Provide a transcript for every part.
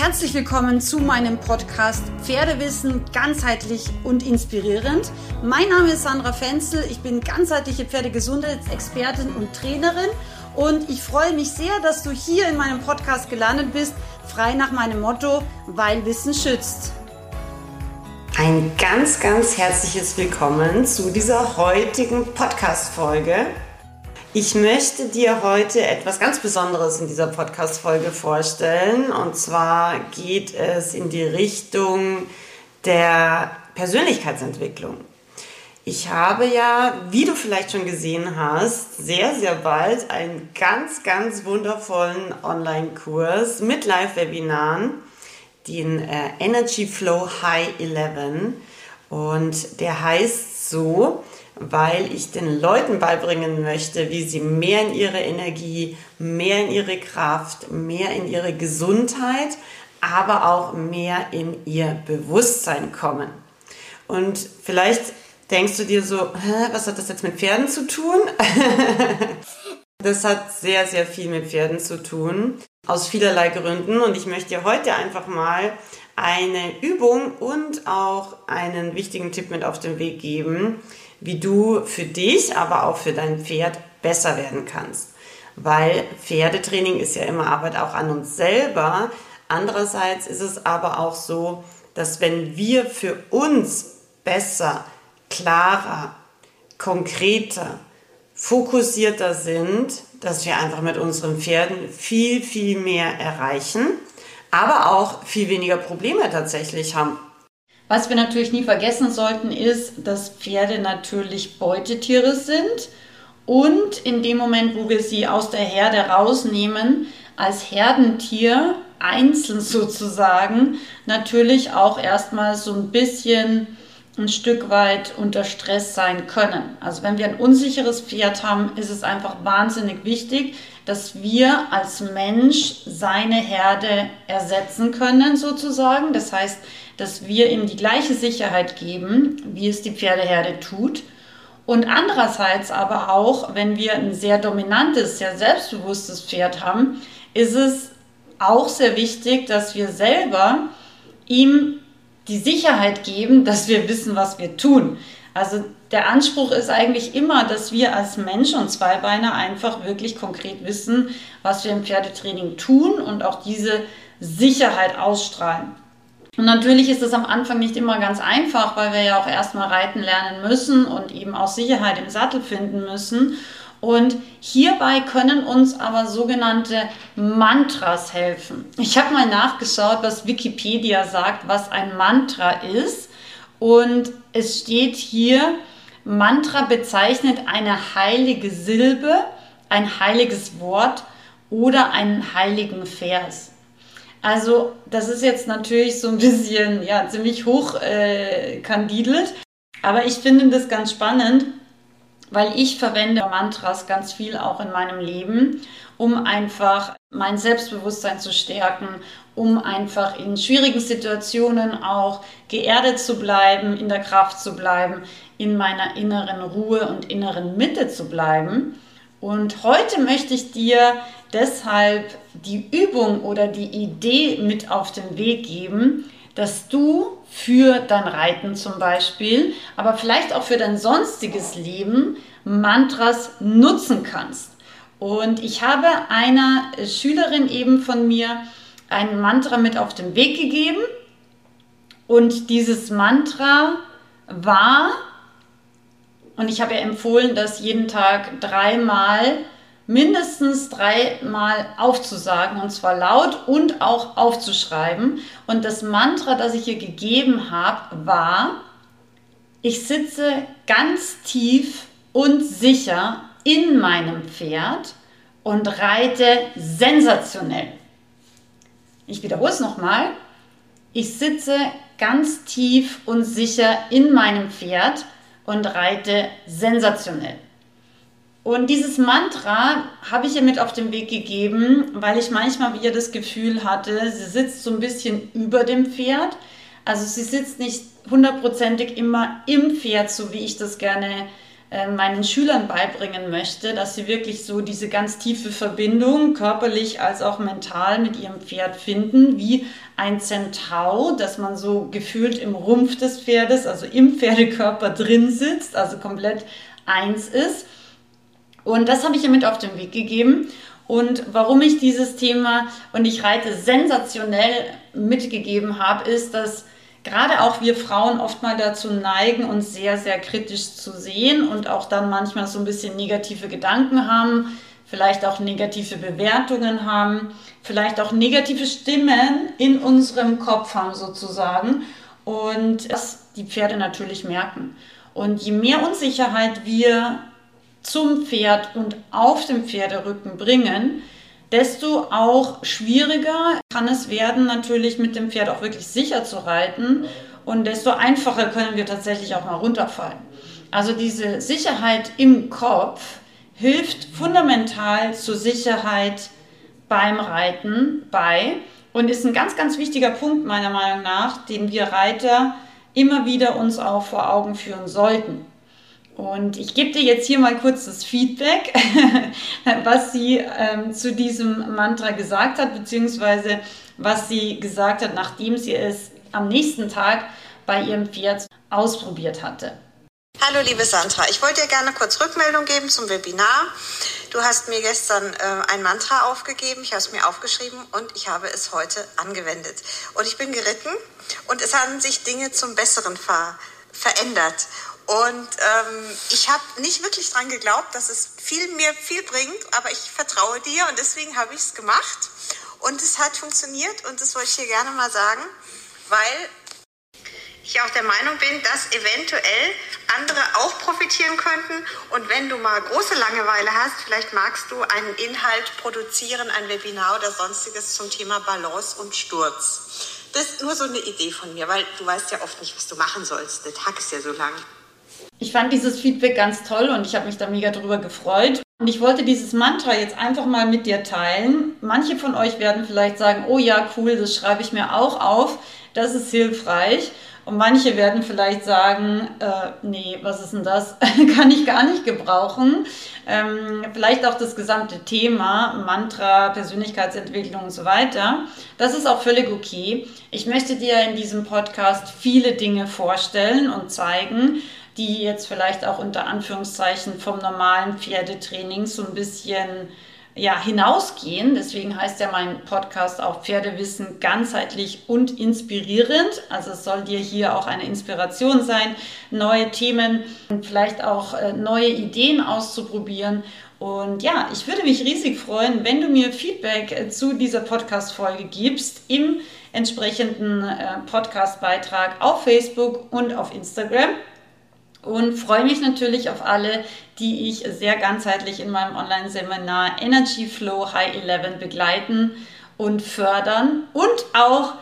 Herzlich willkommen zu meinem Podcast Pferdewissen ganzheitlich und inspirierend. Mein Name ist Sandra Fenzel, ich bin ganzheitliche Pferdegesundheitsexpertin und Trainerin und ich freue mich sehr, dass du hier in meinem Podcast gelandet bist, frei nach meinem Motto, weil Wissen schützt. Ein ganz, ganz herzliches Willkommen zu dieser heutigen Podcast-Folge. Ich möchte dir heute etwas ganz Besonderes in dieser Podcast-Folge vorstellen. Und zwar geht es in die Richtung der Persönlichkeitsentwicklung. Ich habe ja, wie du vielleicht schon gesehen hast, sehr, sehr bald einen ganz, ganz wundervollen Online-Kurs mit Live-Webinaren, den äh, Energy Flow High 11. Und der heißt so, weil ich den Leuten beibringen möchte, wie sie mehr in ihre Energie, mehr in ihre Kraft, mehr in ihre Gesundheit, aber auch mehr in ihr Bewusstsein kommen. Und vielleicht denkst du dir so, was hat das jetzt mit Pferden zu tun? das hat sehr, sehr viel mit Pferden zu tun, aus vielerlei Gründen. Und ich möchte dir heute einfach mal eine Übung und auch einen wichtigen Tipp mit auf den Weg geben, wie du für dich, aber auch für dein Pferd besser werden kannst. Weil Pferdetraining ist ja immer Arbeit auch an uns selber. Andererseits ist es aber auch so, dass wenn wir für uns besser, klarer, konkreter, fokussierter sind, dass wir einfach mit unseren Pferden viel, viel mehr erreichen, aber auch viel weniger Probleme tatsächlich haben. Was wir natürlich nie vergessen sollten, ist, dass Pferde natürlich Beutetiere sind und in dem Moment, wo wir sie aus der Herde rausnehmen, als Herdentier einzeln sozusagen natürlich auch erstmal so ein bisschen ein Stück weit unter Stress sein können. Also wenn wir ein unsicheres Pferd haben, ist es einfach wahnsinnig wichtig, dass wir als Mensch seine Herde ersetzen können sozusagen. Das heißt, dass wir ihm die gleiche Sicherheit geben, wie es die Pferdeherde tut. Und andererseits aber auch, wenn wir ein sehr dominantes, sehr selbstbewusstes Pferd haben, ist es auch sehr wichtig, dass wir selber ihm die Sicherheit geben, dass wir wissen, was wir tun. Also der Anspruch ist eigentlich immer, dass wir als Mensch und Zweibeiner einfach wirklich konkret wissen, was wir im Pferdetraining tun und auch diese Sicherheit ausstrahlen. Und natürlich ist es am Anfang nicht immer ganz einfach, weil wir ja auch erstmal reiten lernen müssen und eben auch Sicherheit im Sattel finden müssen. Und hierbei können uns aber sogenannte Mantras helfen. Ich habe mal nachgeschaut, was Wikipedia sagt, was ein Mantra ist. Und es steht hier, Mantra bezeichnet eine heilige Silbe, ein heiliges Wort oder einen heiligen Vers. Also das ist jetzt natürlich so ein bisschen, ja, ziemlich hoch äh, kandidelt. Aber ich finde das ganz spannend, weil ich verwende Mantras ganz viel auch in meinem Leben, um einfach mein Selbstbewusstsein zu stärken, um einfach in schwierigen Situationen auch geerdet zu bleiben, in der Kraft zu bleiben, in meiner inneren Ruhe und inneren Mitte zu bleiben. Und heute möchte ich dir deshalb die Übung oder die Idee mit auf den Weg geben, dass du für dein Reiten zum Beispiel, aber vielleicht auch für dein sonstiges Leben Mantras nutzen kannst. Und ich habe einer Schülerin eben von mir ein Mantra mit auf den Weg gegeben. Und dieses Mantra war, und ich habe ihr empfohlen, das jeden Tag dreimal, mindestens dreimal aufzusagen, und zwar laut und auch aufzuschreiben. Und das Mantra, das ich ihr gegeben habe, war, ich sitze ganz tief und sicher in meinem Pferd und reite sensationell. Ich wiederhole es nochmal. Ich sitze ganz tief und sicher in meinem Pferd und reite sensationell. Und dieses Mantra habe ich ihr mit auf den Weg gegeben, weil ich manchmal wieder das Gefühl hatte, sie sitzt so ein bisschen über dem Pferd. Also sie sitzt nicht hundertprozentig immer im Pferd, so wie ich das gerne äh, meinen Schülern beibringen möchte, dass sie wirklich so diese ganz tiefe Verbindung körperlich als auch mental mit ihrem Pferd finden, wie ein Zentau, dass man so gefühlt im Rumpf des Pferdes, also im Pferdekörper drin sitzt, also komplett eins ist. Und das habe ich ihr mit auf den Weg gegeben. Und warum ich dieses Thema und ich reite sensationell mitgegeben habe, ist, dass gerade auch wir Frauen oft mal dazu neigen, uns sehr, sehr kritisch zu sehen und auch dann manchmal so ein bisschen negative Gedanken haben, vielleicht auch negative Bewertungen haben, vielleicht auch negative Stimmen in unserem Kopf haben sozusagen und das die Pferde natürlich merken. Und je mehr Unsicherheit wir zum Pferd und auf dem Pferderücken bringen, desto auch schwieriger kann es werden, natürlich mit dem Pferd auch wirklich sicher zu reiten und desto einfacher können wir tatsächlich auch mal runterfallen. Also diese Sicherheit im Kopf hilft fundamental zur Sicherheit beim Reiten bei und ist ein ganz, ganz wichtiger Punkt meiner Meinung nach, den wir Reiter immer wieder uns auch vor Augen führen sollten. Und ich gebe dir jetzt hier mal kurz das Feedback, was sie ähm, zu diesem Mantra gesagt hat, beziehungsweise was sie gesagt hat, nachdem sie es am nächsten Tag bei ihrem Pferd ausprobiert hatte. Hallo liebe Sandra, ich wollte dir gerne kurz Rückmeldung geben zum Webinar. Du hast mir gestern äh, ein Mantra aufgegeben, ich habe es mir aufgeschrieben und ich habe es heute angewendet. Und ich bin geritten und es haben sich Dinge zum Besseren ver verändert. Und ähm, ich habe nicht wirklich dran geglaubt, dass es viel mir viel bringt, aber ich vertraue dir und deswegen habe ich es gemacht. Und es hat funktioniert und das wollte ich hier gerne mal sagen, weil ich auch der Meinung bin, dass eventuell andere auch profitieren könnten. Und wenn du mal große Langeweile hast, vielleicht magst du einen Inhalt produzieren, ein Webinar oder sonstiges zum Thema Balance und Sturz. Das ist nur so eine Idee von mir, weil du weißt ja oft nicht, was du machen sollst. Der Tag ist ja so lang. Ich fand dieses Feedback ganz toll und ich habe mich da mega drüber gefreut. Und ich wollte dieses Mantra jetzt einfach mal mit dir teilen. Manche von euch werden vielleicht sagen, oh ja, cool, das schreibe ich mir auch auf, das ist hilfreich. Und manche werden vielleicht sagen, äh, nee, was ist denn das? Kann ich gar nicht gebrauchen. Ähm, vielleicht auch das gesamte Thema, Mantra, Persönlichkeitsentwicklung und so weiter. Das ist auch völlig okay. Ich möchte dir in diesem Podcast viele Dinge vorstellen und zeigen, die jetzt vielleicht auch unter Anführungszeichen vom normalen Pferdetraining so ein bisschen ja, hinausgehen. Deswegen heißt ja mein Podcast auch Pferdewissen ganzheitlich und inspirierend. Also es soll dir hier auch eine Inspiration sein, neue Themen und vielleicht auch äh, neue Ideen auszuprobieren. Und ja, ich würde mich riesig freuen, wenn du mir Feedback äh, zu dieser Podcast-Folge gibst im entsprechenden äh, Podcast-Beitrag auf Facebook und auf Instagram und freue mich natürlich auf alle, die ich sehr ganzheitlich in meinem Online-Seminar Energy Flow High 11 begleiten und fördern und auch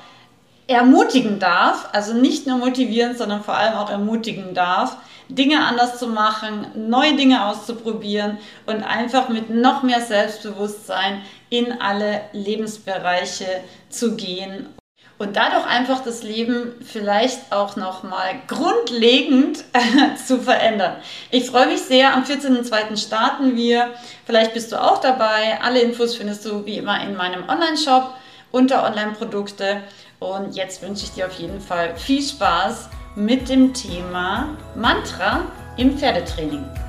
ermutigen darf, also nicht nur motivieren, sondern vor allem auch ermutigen darf, Dinge anders zu machen, neue Dinge auszuprobieren und einfach mit noch mehr Selbstbewusstsein in alle Lebensbereiche zu gehen und dadurch einfach das Leben vielleicht auch noch mal grundlegend äh, zu verändern. Ich freue mich sehr. Am 14.02. starten wir. Vielleicht bist du auch dabei. Alle Infos findest du wie immer in meinem Online-Shop unter Online-Produkte. Und jetzt wünsche ich dir auf jeden Fall viel Spaß mit dem Thema Mantra im Pferdetraining.